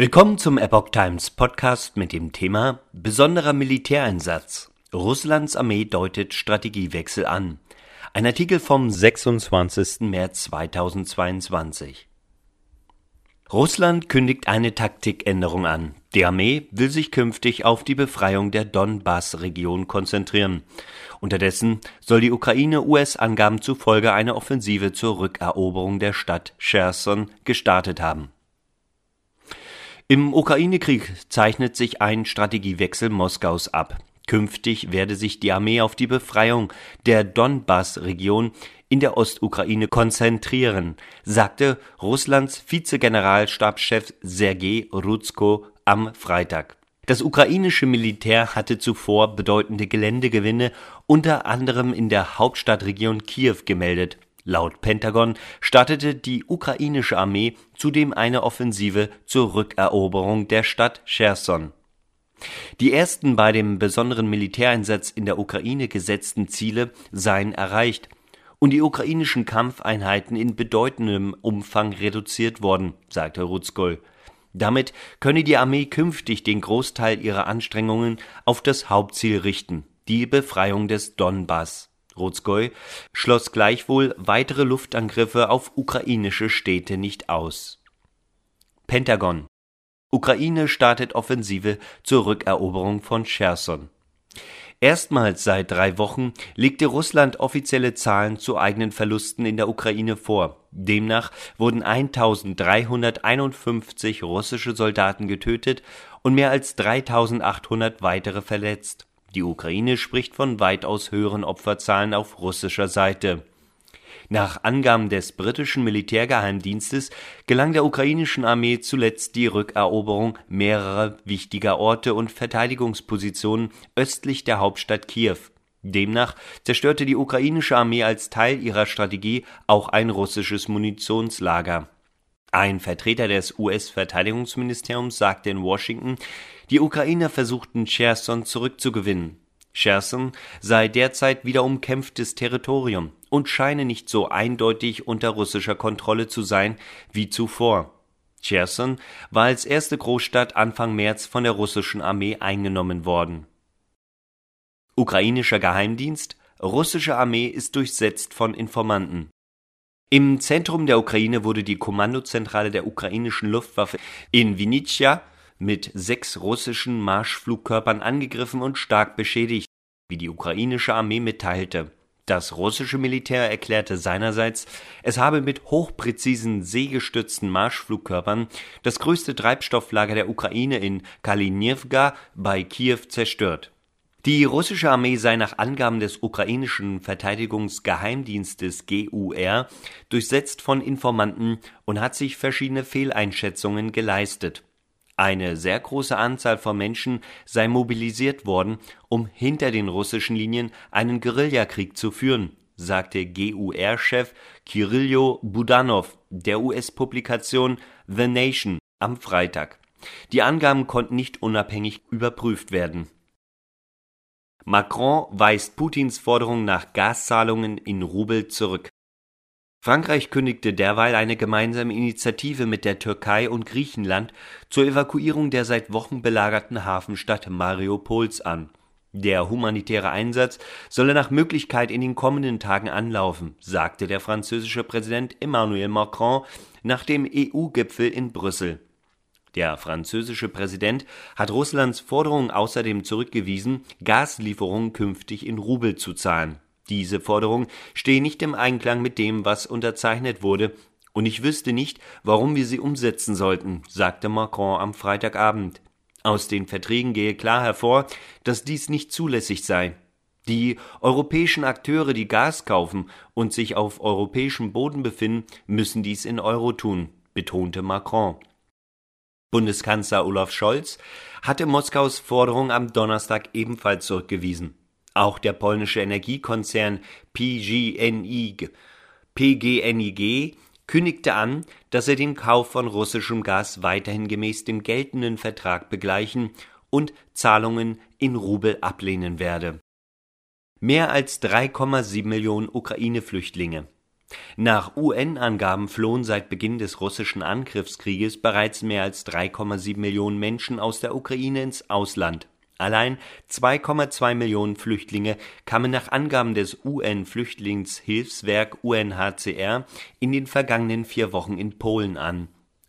Willkommen zum Epoch Times Podcast mit dem Thema Besonderer Militäreinsatz. Russlands Armee deutet Strategiewechsel an. Ein Artikel vom 26. März 2022. Russland kündigt eine Taktikänderung an. Die Armee will sich künftig auf die Befreiung der Donbass-Region konzentrieren. Unterdessen soll die Ukraine US-Angaben zufolge eine Offensive zur Rückeroberung der Stadt Cherson gestartet haben. Im Ukraine-Krieg zeichnet sich ein Strategiewechsel Moskaus ab. Künftig werde sich die Armee auf die Befreiung der Donbass-Region in der Ostukraine konzentrieren, sagte Russlands Vizegeneralstabschef Sergei Ruzko am Freitag. Das ukrainische Militär hatte zuvor bedeutende Geländegewinne unter anderem in der Hauptstadtregion Kiew gemeldet. Laut Pentagon startete die ukrainische Armee zudem eine Offensive zur Rückeroberung der Stadt Cherson. Die ersten bei dem besonderen Militäreinsatz in der Ukraine gesetzten Ziele seien erreicht und die ukrainischen Kampfeinheiten in bedeutendem Umfang reduziert worden, sagte Ruzgol. Damit könne die Armee künftig den Großteil ihrer Anstrengungen auf das Hauptziel richten, die Befreiung des Donbass. Trotskoi schloss gleichwohl weitere Luftangriffe auf ukrainische Städte nicht aus. Pentagon Ukraine startet Offensive zur Rückeroberung von Cherson. Erstmals seit drei Wochen legte Russland offizielle Zahlen zu eigenen Verlusten in der Ukraine vor. Demnach wurden 1351 russische Soldaten getötet und mehr als 3800 weitere verletzt. Die Ukraine spricht von weitaus höheren Opferzahlen auf russischer Seite. Nach Angaben des britischen Militärgeheimdienstes gelang der ukrainischen Armee zuletzt die Rückeroberung mehrerer wichtiger Orte und Verteidigungspositionen östlich der Hauptstadt Kiew. Demnach zerstörte die ukrainische Armee als Teil ihrer Strategie auch ein russisches Munitionslager. Ein Vertreter des US-Verteidigungsministeriums sagte in Washington, die Ukrainer versuchten Cherson zurückzugewinnen. Cherson sei derzeit wieder umkämpftes Territorium und scheine nicht so eindeutig unter russischer Kontrolle zu sein wie zuvor. Cherson war als erste Großstadt Anfang März von der russischen Armee eingenommen worden. Ukrainischer Geheimdienst Russische Armee ist durchsetzt von Informanten. Im Zentrum der Ukraine wurde die Kommandozentrale der ukrainischen Luftwaffe in Vinnytsia mit sechs russischen Marschflugkörpern angegriffen und stark beschädigt, wie die ukrainische Armee mitteilte. Das russische Militär erklärte seinerseits, es habe mit hochpräzisen seegestützten Marschflugkörpern das größte Treibstofflager der Ukraine in Kalinivka bei Kiew zerstört die russische Armee sei nach Angaben des ukrainischen Verteidigungsgeheimdienstes GUR durchsetzt von Informanten und hat sich verschiedene Fehleinschätzungen geleistet. Eine sehr große Anzahl von Menschen sei mobilisiert worden, um hinter den russischen Linien einen Guerillakrieg zu führen, sagte GUR-Chef Kirillo Budanov der US-Publikation The Nation am Freitag. Die Angaben konnten nicht unabhängig überprüft werden Macron weist Putins Forderung nach Gaszahlungen in Rubel zurück. Frankreich kündigte derweil eine gemeinsame Initiative mit der Türkei und Griechenland zur Evakuierung der seit Wochen belagerten Hafenstadt Mariupols an. Der humanitäre Einsatz solle nach Möglichkeit in den kommenden Tagen anlaufen, sagte der französische Präsident Emmanuel Macron nach dem EU-Gipfel in Brüssel. Der französische Präsident hat Russlands Forderung außerdem zurückgewiesen, Gaslieferungen künftig in Rubel zu zahlen. Diese Forderung stehe nicht im Einklang mit dem, was unterzeichnet wurde, und ich wüsste nicht, warum wir sie umsetzen sollten, sagte Macron am Freitagabend. Aus den Verträgen gehe klar hervor, dass dies nicht zulässig sei. Die europäischen Akteure, die Gas kaufen und sich auf europäischem Boden befinden, müssen dies in Euro tun, betonte Macron. Bundeskanzler Olaf Scholz hatte Moskaus Forderung am Donnerstag ebenfalls zurückgewiesen. Auch der polnische Energiekonzern PGNiG, PGNiG kündigte an, dass er den Kauf von russischem Gas weiterhin gemäß dem geltenden Vertrag begleichen und Zahlungen in Rubel ablehnen werde. Mehr als 3,7 Millionen Ukraine-Flüchtlinge Nach UN-Angaben flohen seit Beginn des russischen Angriffskrieges bereits mehr als 3,7 Millionen Menschen aus der Ukraine ins Ausland. Allein 2,2 Millionen Flüchtlinge kamen nach Angaben des UN-Flüchtlingshilfswerk UNHCR in den vergangenen vier Wochen in Polen an.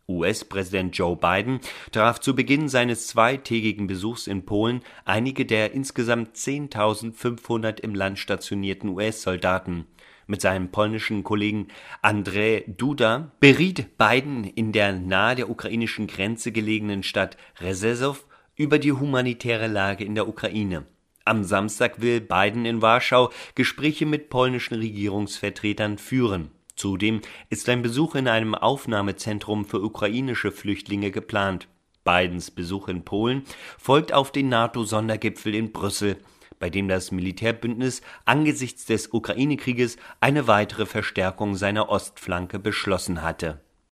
US-Präsident Joe Biden traf zu Beginn seines zweitägigen Besuchs in Polen einige der insgesamt 10.500 im Land stationierten US-Soldaten. Mit seinem polnischen Kollegen Andrzej Duda beriet Biden in der nahe der ukrainischen Grenze gelegenen Stadt Rzeszów über die humanitäre Lage in der Ukraine. Am Samstag will Biden in Warschau Gespräche mit polnischen Regierungsvertretern führen. Zudem ist ein Besuch in einem Aufnahmezentrum für ukrainische Flüchtlinge geplant. Bidens Besuch in Polen folgt auf den NATO-Sondergipfel in Brüssel, bei dem das Militärbündnis angesichts des Ukraine-Krieges eine weitere Verstärkung seiner Ostflanke beschlossen hatte